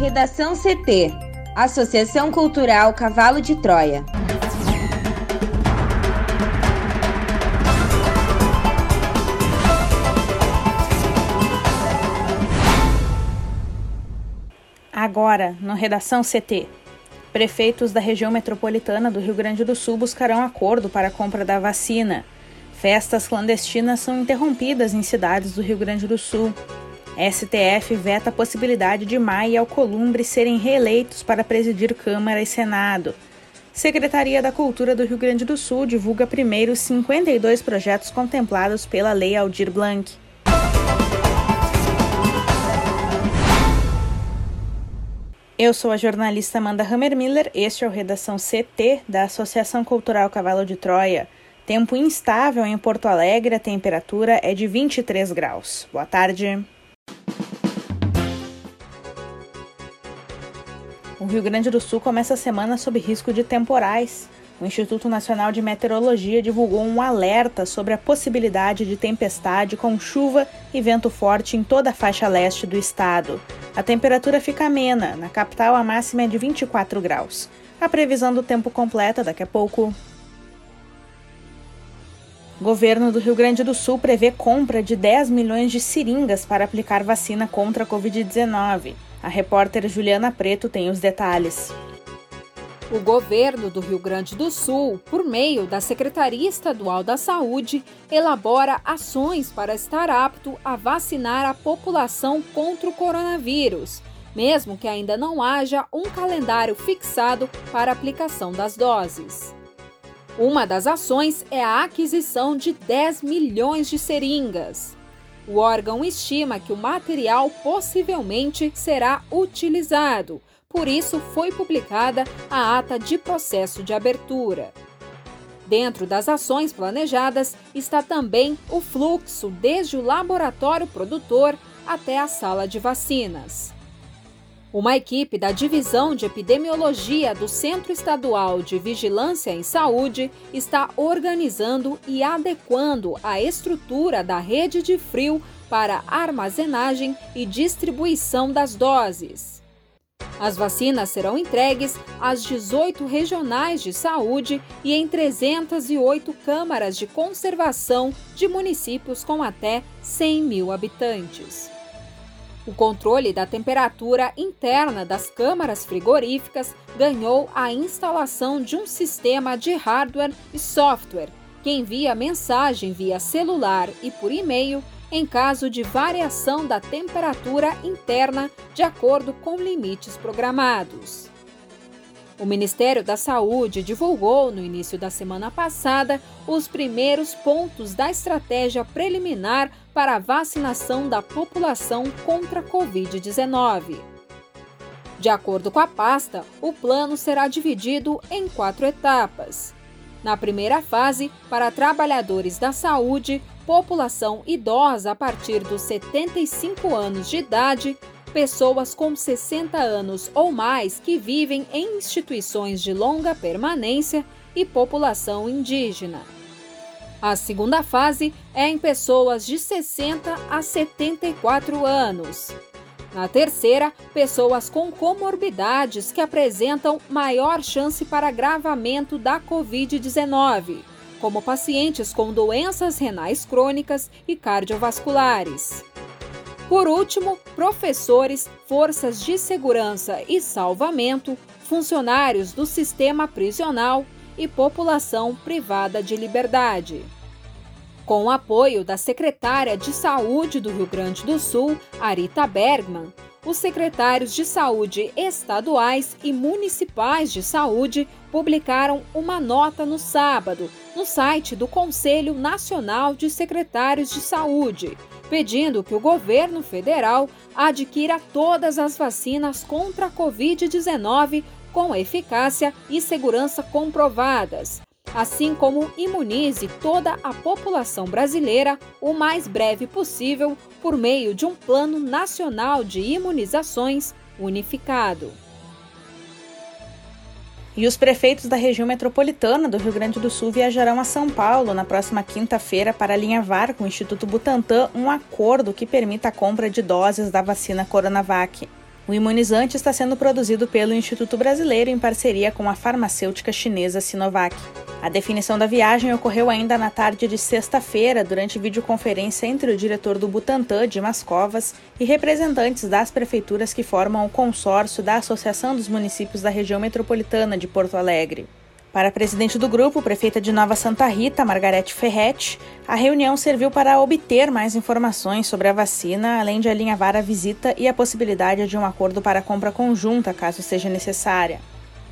Redação CT Associação Cultural Cavalo de Troia. Agora, no Redação CT. Prefeitos da região metropolitana do Rio Grande do Sul buscarão acordo para a compra da vacina. Festas clandestinas são interrompidas em cidades do Rio Grande do Sul. STF veta a possibilidade de Maia e Alcolumbre serem reeleitos para presidir Câmara e Senado. Secretaria da Cultura do Rio Grande do Sul divulga primeiro 52 projetos contemplados pela Lei Aldir Blanc. Eu sou a jornalista Amanda Hammermiller, este é o Redação CT da Associação Cultural Cavalo de Troia. Tempo instável em Porto Alegre, a temperatura é de 23 graus. Boa tarde. O Rio Grande do Sul começa a semana sob risco de temporais. O Instituto Nacional de Meteorologia divulgou um alerta sobre a possibilidade de tempestade com chuva e vento forte em toda a faixa leste do estado. A temperatura fica amena, na capital a máxima é de 24 graus. A previsão do tempo completa daqui a pouco. Governo do Rio Grande do Sul prevê compra de 10 milhões de seringas para aplicar vacina contra a Covid-19. A repórter Juliana Preto tem os detalhes. O governo do Rio Grande do Sul, por meio da Secretaria Estadual da Saúde, elabora ações para estar apto a vacinar a população contra o coronavírus, mesmo que ainda não haja um calendário fixado para aplicação das doses. Uma das ações é a aquisição de 10 milhões de seringas. O órgão estima que o material possivelmente será utilizado, por isso foi publicada a ata de processo de abertura. Dentro das ações planejadas está também o fluxo desde o laboratório produtor até a sala de vacinas. Uma equipe da Divisão de Epidemiologia do Centro Estadual de Vigilância em Saúde está organizando e adequando a estrutura da rede de frio para armazenagem e distribuição das doses. As vacinas serão entregues às 18 regionais de saúde e em 308 câmaras de conservação de municípios com até 100 mil habitantes. O controle da temperatura interna das câmaras frigoríficas ganhou a instalação de um sistema de hardware e software que envia mensagem via celular e por e-mail em caso de variação da temperatura interna de acordo com limites programados. O Ministério da Saúde divulgou no início da semana passada os primeiros pontos da estratégia preliminar para a vacinação da população contra a Covid-19. De acordo com a pasta, o plano será dividido em quatro etapas. Na primeira fase, para trabalhadores da saúde, população idosa a partir dos 75 anos de idade, pessoas com 60 anos ou mais que vivem em instituições de longa permanência e população indígena. A segunda fase é em pessoas de 60 a 74 anos. Na terceira, pessoas com comorbidades que apresentam maior chance para agravamento da Covid-19, como pacientes com doenças renais crônicas e cardiovasculares. Por último, professores, forças de segurança e salvamento, funcionários do sistema prisional e população privada de liberdade. Com o apoio da secretária de Saúde do Rio Grande do Sul, Arita Bergman, os secretários de saúde estaduais e municipais de saúde publicaram uma nota no sábado no site do Conselho Nacional de Secretários de Saúde, pedindo que o governo federal adquira todas as vacinas contra a Covid-19 com eficácia e segurança comprovadas, assim como imunize toda a população brasileira o mais breve possível por meio de um Plano Nacional de Imunizações unificado. E os prefeitos da região metropolitana do Rio Grande do Sul viajarão a São Paulo na próxima quinta-feira para alinhavar com o Instituto Butantan um acordo que permita a compra de doses da vacina Coronavac. O imunizante está sendo produzido pelo Instituto Brasileiro em parceria com a farmacêutica chinesa Sinovac. A definição da viagem ocorreu ainda na tarde de sexta-feira, durante videoconferência entre o diretor do Butantan, Dimas Covas, e representantes das prefeituras que formam o consórcio da Associação dos Municípios da Região Metropolitana de Porto Alegre. Para a presidente do grupo, prefeita de Nova Santa Rita, Margarete Ferretti, a reunião serviu para obter mais informações sobre a vacina, além de alinhavar a visita e a possibilidade de um acordo para compra conjunta, caso seja necessária.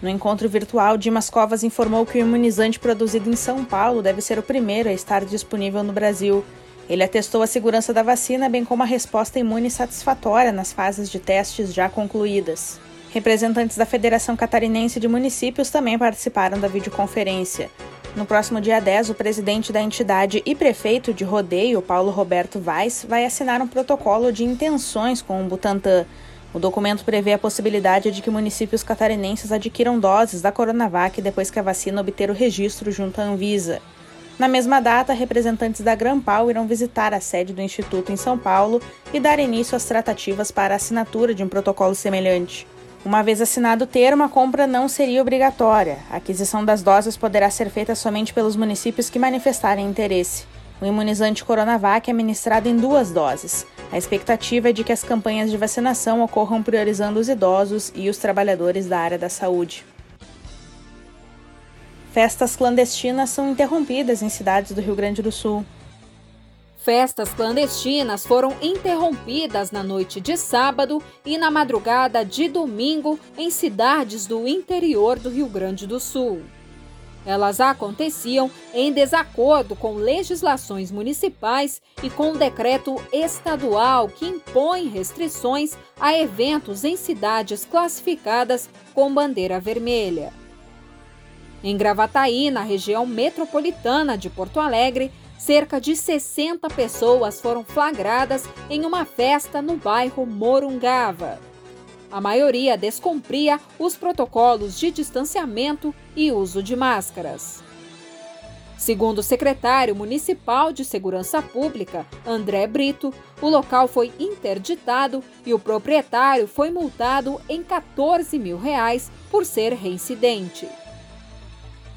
No encontro virtual, Dimas Covas informou que o imunizante produzido em São Paulo deve ser o primeiro a estar disponível no Brasil. Ele atestou a segurança da vacina, bem como a resposta imune satisfatória nas fases de testes já concluídas. Representantes da Federação Catarinense de Municípios também participaram da videoconferência. No próximo dia 10, o presidente da entidade e prefeito de Rodeio, Paulo Roberto Vaz, vai assinar um protocolo de intenções com o Butantan. O documento prevê a possibilidade de que municípios catarinenses adquiram doses da Coronavac depois que a vacina obter o registro junto à Anvisa. Na mesma data, representantes da Grampal irão visitar a sede do Instituto em São Paulo e dar início às tratativas para a assinatura de um protocolo semelhante. Uma vez assinado o termo, a compra não seria obrigatória. A aquisição das doses poderá ser feita somente pelos municípios que manifestarem interesse. O imunizante Coronavac é ministrado em duas doses. A expectativa é de que as campanhas de vacinação ocorram priorizando os idosos e os trabalhadores da área da saúde. Festas clandestinas são interrompidas em cidades do Rio Grande do Sul. Festas clandestinas foram interrompidas na noite de sábado e na madrugada de domingo em cidades do interior do Rio Grande do Sul. Elas aconteciam em desacordo com legislações municipais e com o decreto estadual que impõe restrições a eventos em cidades classificadas com bandeira vermelha. Em Gravataí, na região metropolitana de Porto Alegre, cerca de 60 pessoas foram flagradas em uma festa no bairro Morungava. A maioria descumpria os protocolos de distanciamento e uso de máscaras. Segundo o secretário municipal de Segurança Pública, André Brito, o local foi interditado e o proprietário foi multado em 14 mil reais por ser reincidente.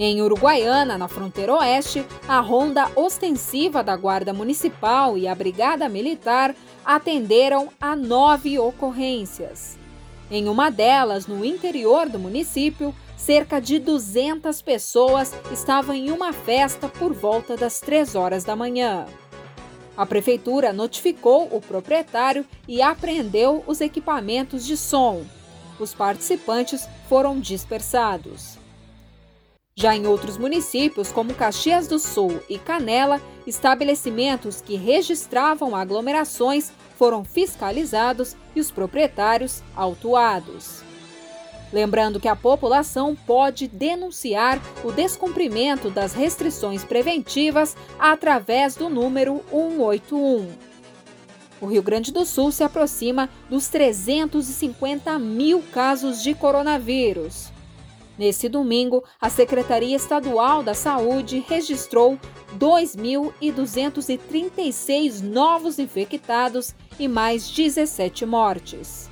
Em Uruguaiana, na fronteira oeste, a ronda ostensiva da Guarda Municipal e a Brigada Militar atenderam a nove ocorrências. Em uma delas, no interior do município, cerca de 200 pessoas estavam em uma festa por volta das 3 horas da manhã. A prefeitura notificou o proprietário e apreendeu os equipamentos de som. Os participantes foram dispersados. Já em outros municípios, como Caxias do Sul e Canela, estabelecimentos que registravam aglomerações foram fiscalizados e os proprietários autuados. Lembrando que a população pode denunciar o descumprimento das restrições preventivas através do número 181. O Rio Grande do Sul se aproxima dos 350 mil casos de coronavírus. Nesse domingo, a Secretaria Estadual da Saúde registrou 2.236 novos infectados e mais 17 mortes.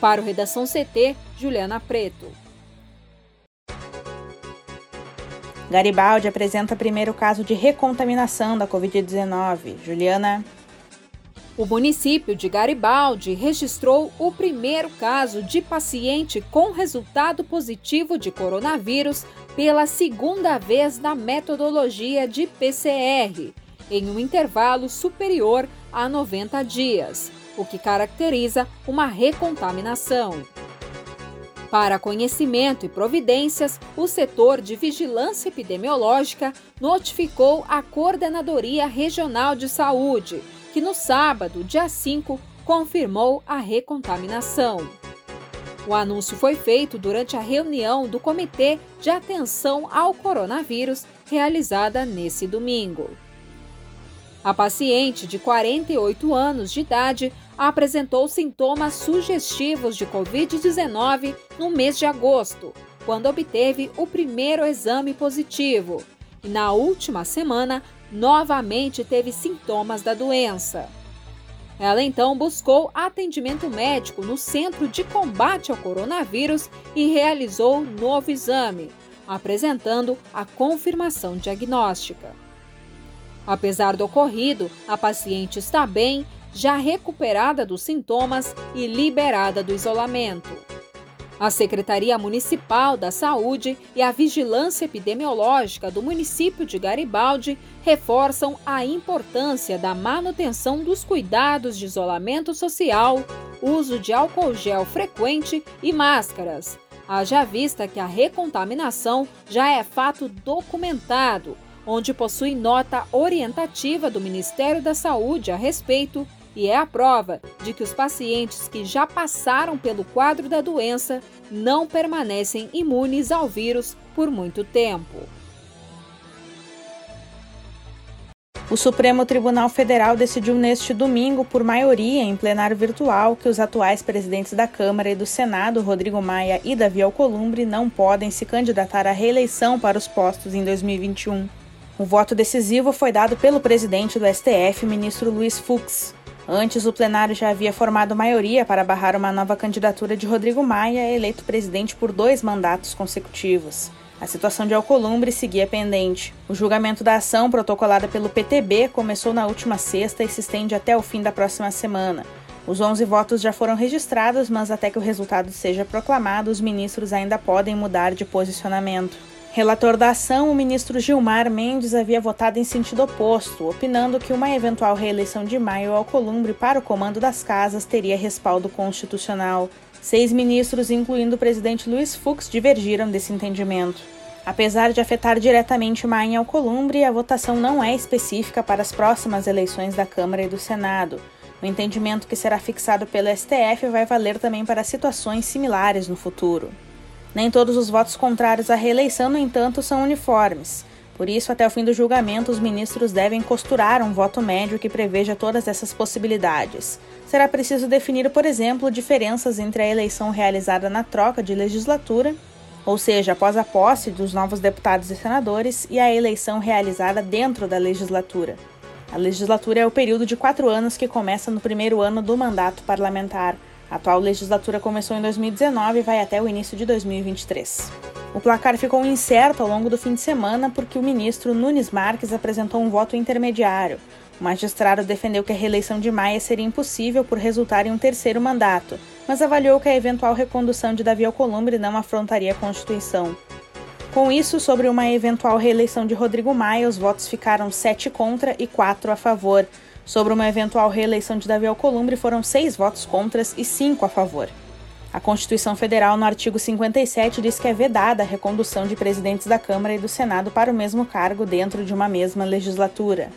Para o Redação CT, Juliana Preto. Garibaldi apresenta primeiro caso de recontaminação da Covid-19. Juliana. O município de Garibaldi registrou o primeiro caso de paciente com resultado positivo de coronavírus pela segunda vez na metodologia de PCR, em um intervalo superior a 90 dias, o que caracteriza uma recontaminação. Para conhecimento e providências, o setor de vigilância epidemiológica notificou a Coordenadoria Regional de Saúde que no sábado, dia 5, confirmou a recontaminação. O anúncio foi feito durante a reunião do Comitê de Atenção ao Coronavírus realizada nesse domingo. A paciente, de 48 anos de idade, apresentou sintomas sugestivos de Covid-19 no mês de agosto, quando obteve o primeiro exame positivo, e na última semana novamente teve sintomas da doença. Ela então buscou atendimento médico no Centro de Combate ao Coronavírus e realizou novo exame, apresentando a confirmação diagnóstica. Apesar do ocorrido, a paciente está bem, já recuperada dos sintomas e liberada do isolamento. A Secretaria Municipal da Saúde e a Vigilância Epidemiológica do município de Garibaldi reforçam a importância da manutenção dos cuidados de isolamento social, uso de álcool gel frequente e máscaras. Haja vista que a recontaminação já é fato documentado, onde possui nota orientativa do Ministério da Saúde a respeito e é a prova de que os pacientes que já passaram pelo quadro da doença não permanecem imunes ao vírus por muito tempo. O Supremo Tribunal Federal decidiu neste domingo, por maioria em plenário virtual, que os atuais presidentes da Câmara e do Senado, Rodrigo Maia e Davi Alcolumbre, não podem se candidatar à reeleição para os postos em 2021. O voto decisivo foi dado pelo presidente do STF, ministro Luiz Fux. Antes, o plenário já havia formado maioria para barrar uma nova candidatura de Rodrigo Maia, eleito presidente por dois mandatos consecutivos. A situação de Alcolumbre seguia pendente. O julgamento da ação protocolada pelo PTB começou na última sexta e se estende até o fim da próxima semana. Os 11 votos já foram registrados, mas até que o resultado seja proclamado, os ministros ainda podem mudar de posicionamento. Relator da ação, o ministro Gilmar Mendes havia votado em sentido oposto, opinando que uma eventual reeleição de Maio ao Columbre para o comando das casas teria respaldo constitucional. Seis ministros, incluindo o presidente Luiz Fux, divergiram desse entendimento. Apesar de afetar diretamente Maia ao Columbre, a votação não é específica para as próximas eleições da Câmara e do Senado. O entendimento que será fixado pelo STF vai valer também para situações similares no futuro. Nem todos os votos contrários à reeleição, no entanto, são uniformes. Por isso, até o fim do julgamento, os ministros devem costurar um voto médio que preveja todas essas possibilidades. Será preciso definir, por exemplo, diferenças entre a eleição realizada na troca de legislatura, ou seja, após a posse dos novos deputados e senadores, e a eleição realizada dentro da legislatura. A legislatura é o período de quatro anos que começa no primeiro ano do mandato parlamentar. A atual legislatura começou em 2019 e vai até o início de 2023. O placar ficou incerto ao longo do fim de semana porque o ministro Nunes Marques apresentou um voto intermediário. O magistrado defendeu que a reeleição de Maia seria impossível por resultar em um terceiro mandato, mas avaliou que a eventual recondução de Davi Alcolumbre não afrontaria a Constituição. Com isso, sobre uma eventual reeleição de Rodrigo Maia, os votos ficaram sete contra e quatro a favor. Sobre uma eventual reeleição de Davi Alcolumbre, foram seis votos contras e cinco a favor. A Constituição Federal, no artigo 57, diz que é vedada a recondução de presidentes da Câmara e do Senado para o mesmo cargo dentro de uma mesma legislatura.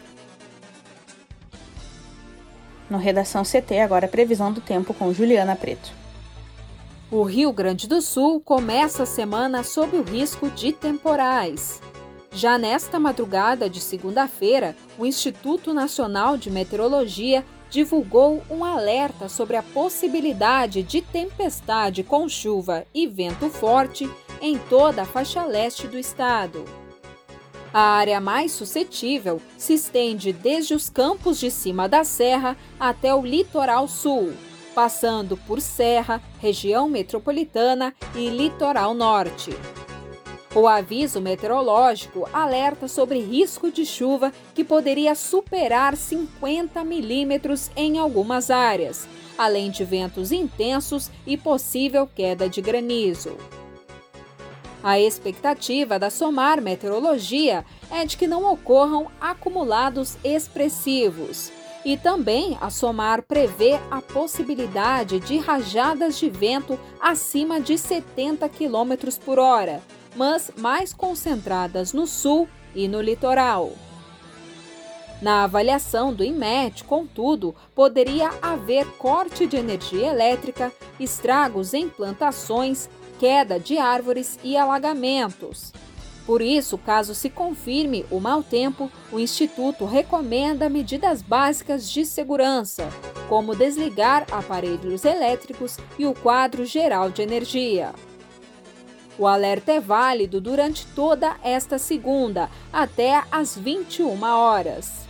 No Redação CT, agora previsão do tempo com Juliana Preto. O Rio Grande do Sul começa a semana sob o risco de temporais. Já nesta madrugada de segunda-feira, o Instituto Nacional de Meteorologia divulgou um alerta sobre a possibilidade de tempestade com chuva e vento forte em toda a faixa leste do estado. A área mais suscetível se estende desde os campos de cima da serra até o litoral sul, passando por Serra, região metropolitana e litoral norte. O aviso meteorológico alerta sobre risco de chuva que poderia superar 50 milímetros em algumas áreas, além de ventos intensos e possível queda de granizo. A expectativa da SOMAR Meteorologia é de que não ocorram acumulados expressivos. E também a SOMAR prevê a possibilidade de rajadas de vento acima de 70 km por hora, mas mais concentradas no sul e no litoral. Na avaliação do INMET, contudo, poderia haver corte de energia elétrica, estragos em plantações, queda de árvores e alagamentos. Por isso, caso se confirme o mau tempo, o Instituto recomenda medidas básicas de segurança, como desligar aparelhos elétricos e o quadro geral de energia. O alerta é válido durante toda esta segunda, até às 21 horas.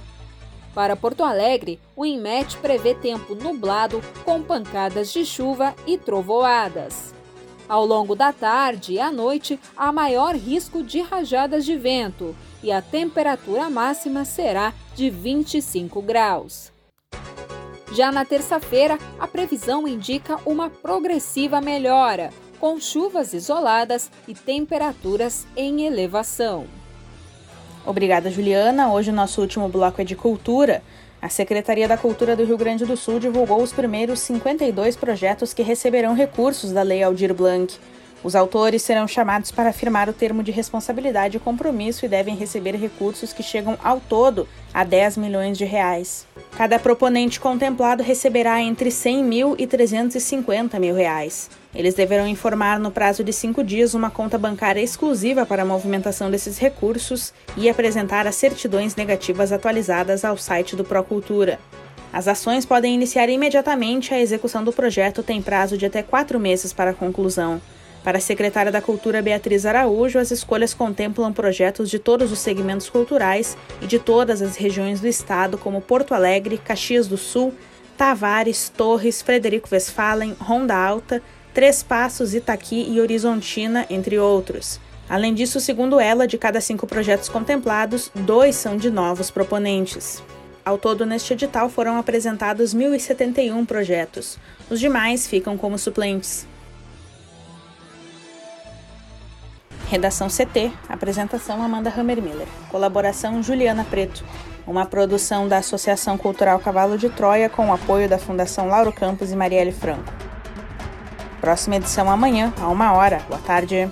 Para Porto Alegre, o INMET prevê tempo nublado com pancadas de chuva e trovoadas. Ao longo da tarde e à noite, há maior risco de rajadas de vento e a temperatura máxima será de 25 graus. Já na terça-feira, a previsão indica uma progressiva melhora, com chuvas isoladas e temperaturas em elevação. Obrigada, Juliana. Hoje o nosso último bloco é de cultura. A Secretaria da Cultura do Rio Grande do Sul divulgou os primeiros 52 projetos que receberão recursos da Lei Aldir Blanc. Os autores serão chamados para firmar o termo de responsabilidade e compromisso e devem receber recursos que chegam ao todo a 10 milhões de reais. Cada proponente contemplado receberá entre 100 mil e 350 mil reais. Eles deverão informar no prazo de cinco dias uma conta bancária exclusiva para a movimentação desses recursos e apresentar as certidões negativas atualizadas ao site do Procultura. As ações podem iniciar imediatamente, a execução do projeto tem prazo de até quatro meses para a conclusão. Para a secretária da Cultura Beatriz Araújo, as escolhas contemplam projetos de todos os segmentos culturais e de todas as regiões do estado, como Porto Alegre, Caxias do Sul, Tavares, Torres, Frederico Westphalen, Ronda Alta, Três Passos, Itaqui e Horizontina, entre outros. Além disso, segundo ela, de cada cinco projetos contemplados, dois são de novos proponentes. Ao todo, neste edital foram apresentados 1.071 projetos. Os demais ficam como suplentes. Redação CT, apresentação Amanda Hammermiller, colaboração Juliana Preto, uma produção da Associação Cultural Cavalo de Troia com o apoio da Fundação Lauro Campos e Marielle Franco. Próxima edição amanhã, a uma hora. Boa tarde.